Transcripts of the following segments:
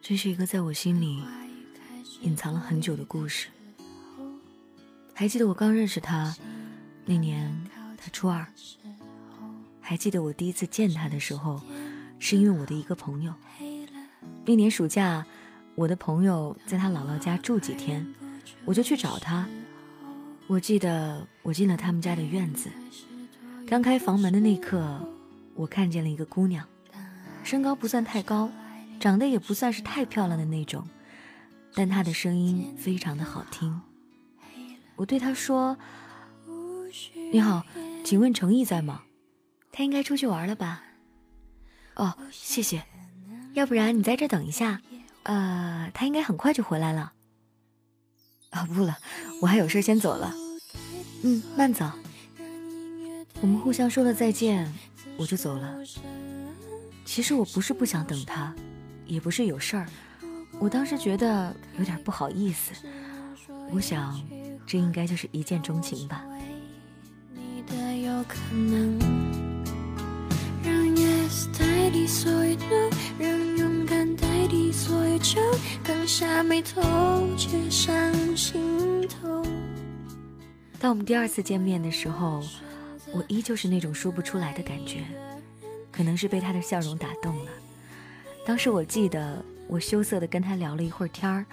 这是一个在我心里隐藏了很久的故事。还记得我刚认识他那年，他初二。还记得我第一次见他的时候，是因为我的一个朋友。那年暑假，我的朋友在他姥姥家住几天，我就去找他。我记得我进了他们家的院子，刚开房门的那刻，我看见了一个姑娘，身高不算太高，长得也不算是太漂亮的那种，但她的声音非常的好听。我对她说：“你好，请问程毅在吗？”他应该出去玩了吧？哦，谢谢。要不然你在这等一下，呃，他应该很快就回来了。啊，不了，我还有事先走了。嗯，慢走。我们互相说了再见，我就走了。其实我不是不想等他，也不是有事儿，我当时觉得有点不好意思。我想，这应该就是一见钟情吧。当我们第二次见面的时候，我依旧是那种说不出来的感觉，可能是被他的笑容打动了。当时我记得，我羞涩的跟他聊了一会儿天儿，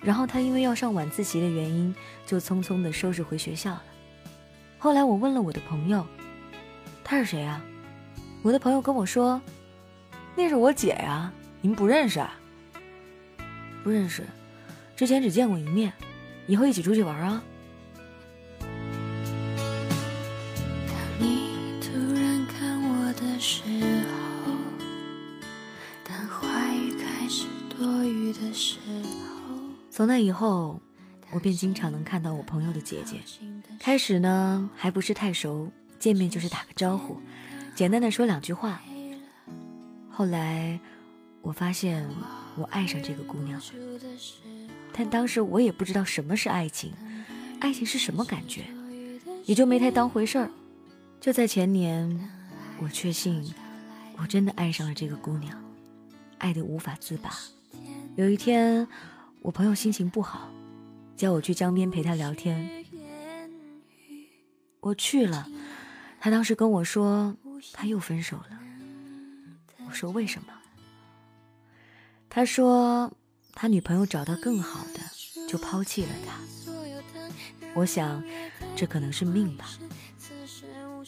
然后他因为要上晚自习的原因，就匆匆的收拾回学校了。后来我问了我的朋友，他是谁啊？我的朋友跟我说。那是我姐呀，你们不认识啊？不认识，之前只见过一面，以后一起出去玩啊。后，我便经常能看到我朋友的姐姐。开始呢，还不是太熟，见面就是打个招呼，简单的说两句话。后来，我发现我爱上这个姑娘了，但当时我也不知道什么是爱情，爱情是什么感觉，也就没太当回事儿。就在前年，我确信我真的爱上了这个姑娘，爱得无法自拔。有一天，我朋友心情不好，叫我去江边陪他聊天。我去了，他当时跟我说他又分手了。我说为什么？他说他女朋友找到更好的，就抛弃了他。我想，这可能是命吧。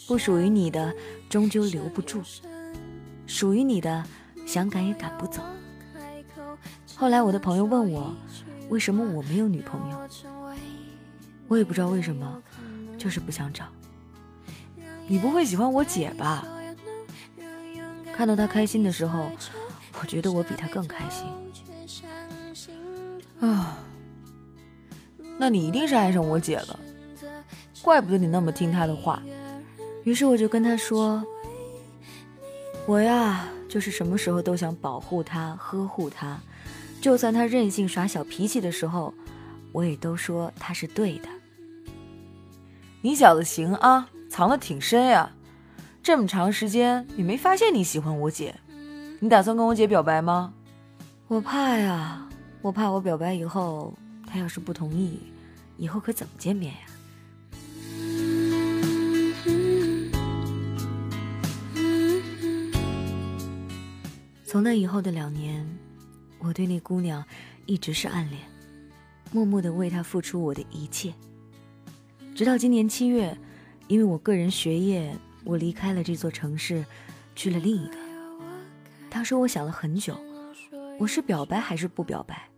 不属于你的，终究留不住；属于你的，想赶也赶不走。后来我的朋友问我，为什么我没有女朋友？我也不知道为什么，就是不想找。你不会喜欢我姐吧？看到她开心的时候，我觉得我比她更开心。啊，那你一定是爱上我姐了，怪不得你那么听她的话。于是我就跟她说：“我呀，就是什么时候都想保护她、呵护她，就算他任性耍小脾气的时候，我也都说他是对的。”你小子行啊，藏得挺深呀。这么长时间也没发现你喜欢我姐，你打算跟我姐表白吗？我怕呀，我怕我表白以后，她要是不同意，以后可怎么见面呀？从那以后的两年，我对那姑娘一直是暗恋，默默的为她付出我的一切，直到今年七月，因为我个人学业。我离开了这座城市，去了另一个。当时我想了很久，我是表白还是不表白？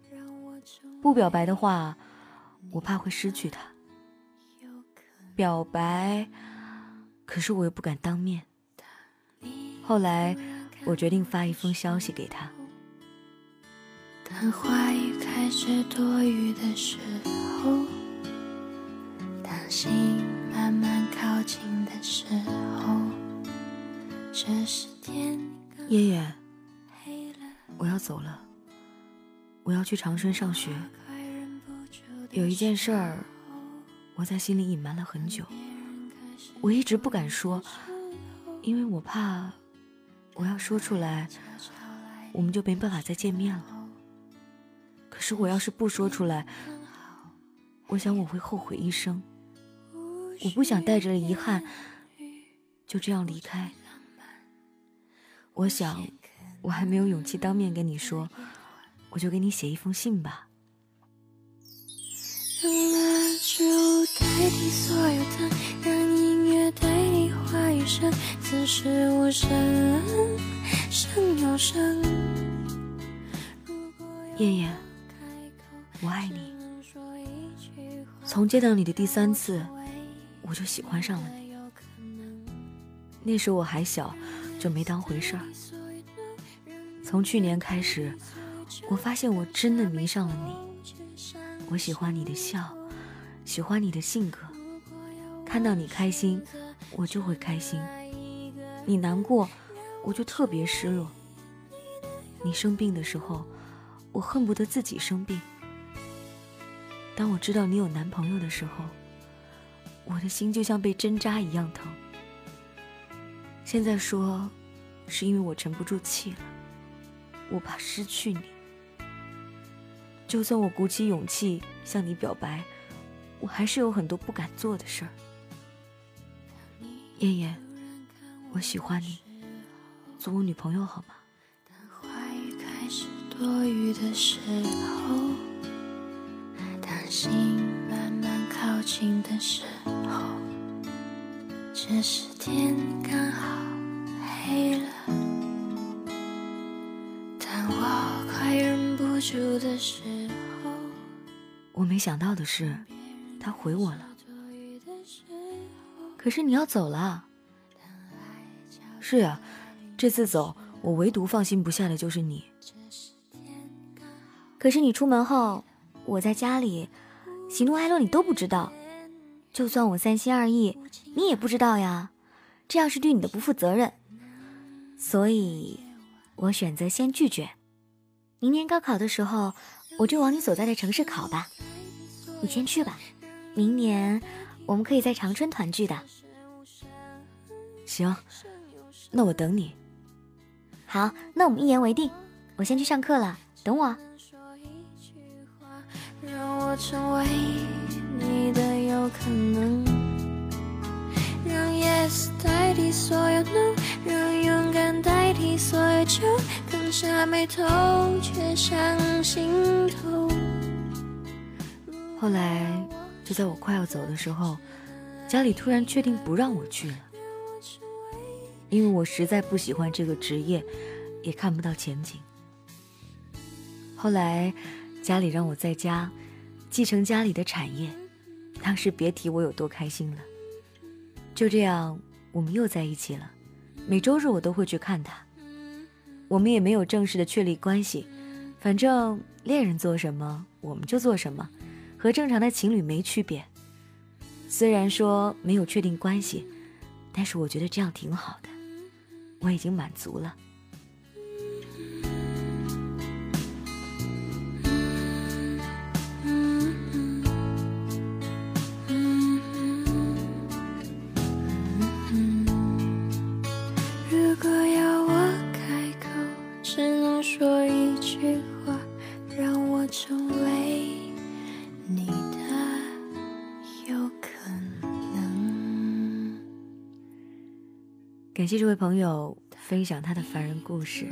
不表白的话，我怕会失去他；表白，可是我又不敢当面。后来，我决定发一封消息给他。当话语开始多余的时候，当心慢慢靠近的时候。爷爷，我要走了，我要去长春上学。有一件事儿，我在心里隐瞒了很久，我一直不敢说，因为我怕我要说出来，我们就没办法再见面了。可是我要是不说出来，我想我会后悔一生。我不想带着遗憾就这样离开。我想，我还没有勇气当面跟你说，我就给你写一封信吧。让蜡烛代替所有灯，让音乐代替话语声，此时无声胜有声。燕燕，我爱你。从见到你的第三次，我就喜欢上了你。那时我还小，就没当回事儿。从去年开始，我发现我真的迷上了你。我喜欢你的笑，喜欢你的性格，看到你开心，我就会开心；你难过，我就特别失落。你生病的时候，我恨不得自己生病。当我知道你有男朋友的时候，我的心就像被针扎一样疼。现在说，是因为我沉不住气了，我怕失去你。就算我鼓起勇气向你表白，我还是有很多不敢做的事儿。燕燕，我喜欢你，做我女朋友好吗？当话语开始多余的时候，心慢慢靠近的时候，这时天刚好黑了。当我快忍不住的时候。我没想到的是，他回我了。可是你要走了。是呀，这次走，我唯独放心不下的就是你。可是你出门后，我在家里，喜怒哀乐你都不知道。就算我三心二意，你也不知道呀。这样是对你的不负责任。所以，我选择先拒绝。明年高考的时候，我就往你所在的城市考吧。你先去吧，明年我们可以在长春团聚的。行，那我等你。好，那我们一言为定。我先去上课了，等我。让我成为你的有可能，让 yes 代替所有 no，让勇敢代替所有酒，放下眉头，却上心头。后来，就在我快要走的时候，家里突然确定不让我去了，因为我实在不喜欢这个职业，也看不到前景。后来，家里让我在家继承家里的产业，当时别提我有多开心了。就这样，我们又在一起了，每周日我都会去看他。我们也没有正式的确立关系，反正恋人做什么，我们就做什么。和正常的情侣没区别，虽然说没有确定关系，但是我觉得这样挺好的，我已经满足了。让我成为你的有可能感谢这位朋友分享他的凡人故事。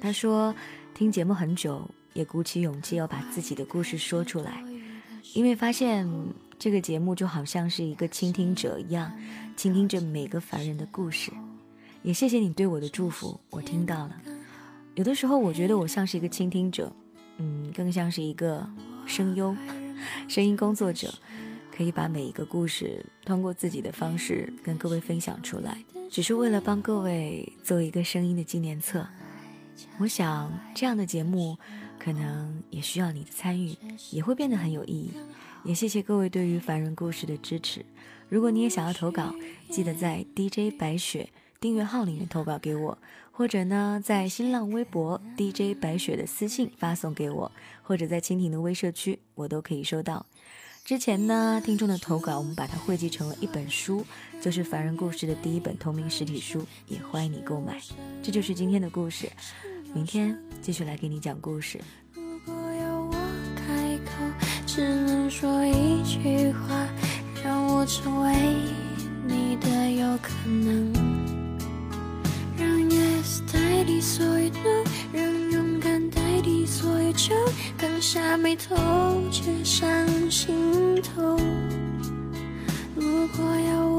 他说，听节目很久，也鼓起勇气要把自己的故事说出来，因为发现这个节目就好像是一个倾听者一样，倾听着每个凡人的故事。也谢谢你对我的祝福，我听到了。有的时候，我觉得我像是一个倾听者，嗯，更像是一个声优、声音工作者。可以把每一个故事通过自己的方式跟各位分享出来，只是为了帮各位做一个声音的纪念册。我想这样的节目可能也需要你的参与，也会变得很有意义。也谢谢各位对于凡人故事的支持。如果你也想要投稿，记得在 DJ 白雪订阅号里面投稿给我，或者呢在新浪微博 DJ 白雪的私信发送给我，或者在蜻蜓的微社区，我都可以收到。之前呢，听众的投稿，我们把它汇集成了一本书，就是《凡人故事》的第一本同名实体书，也欢迎你购买。这就是今天的故事，明天继续来给你讲故事。如果要我开口，只能说一句话，让我成为下眉头却上心头。如果要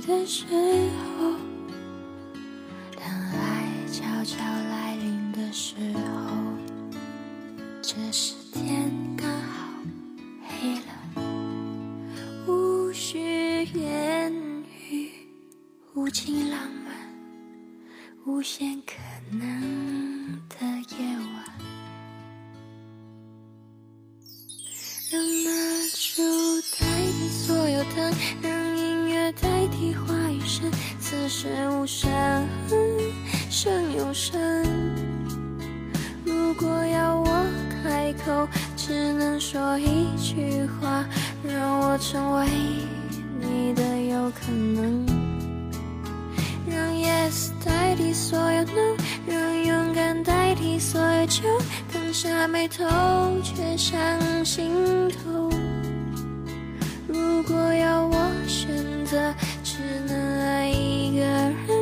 的时候，当爱悄悄来临的时候，这时天刚好黑了，无需言语，无尽浪漫，无限可能的夜晚。让蜡烛代替所有灯，声如果要我开口只能说一句话让我成为你的有可能。让 yes 代替所有 no 让勇敢代替所有酒刚下眉头却上心头。如果要我选择只能爱一个人。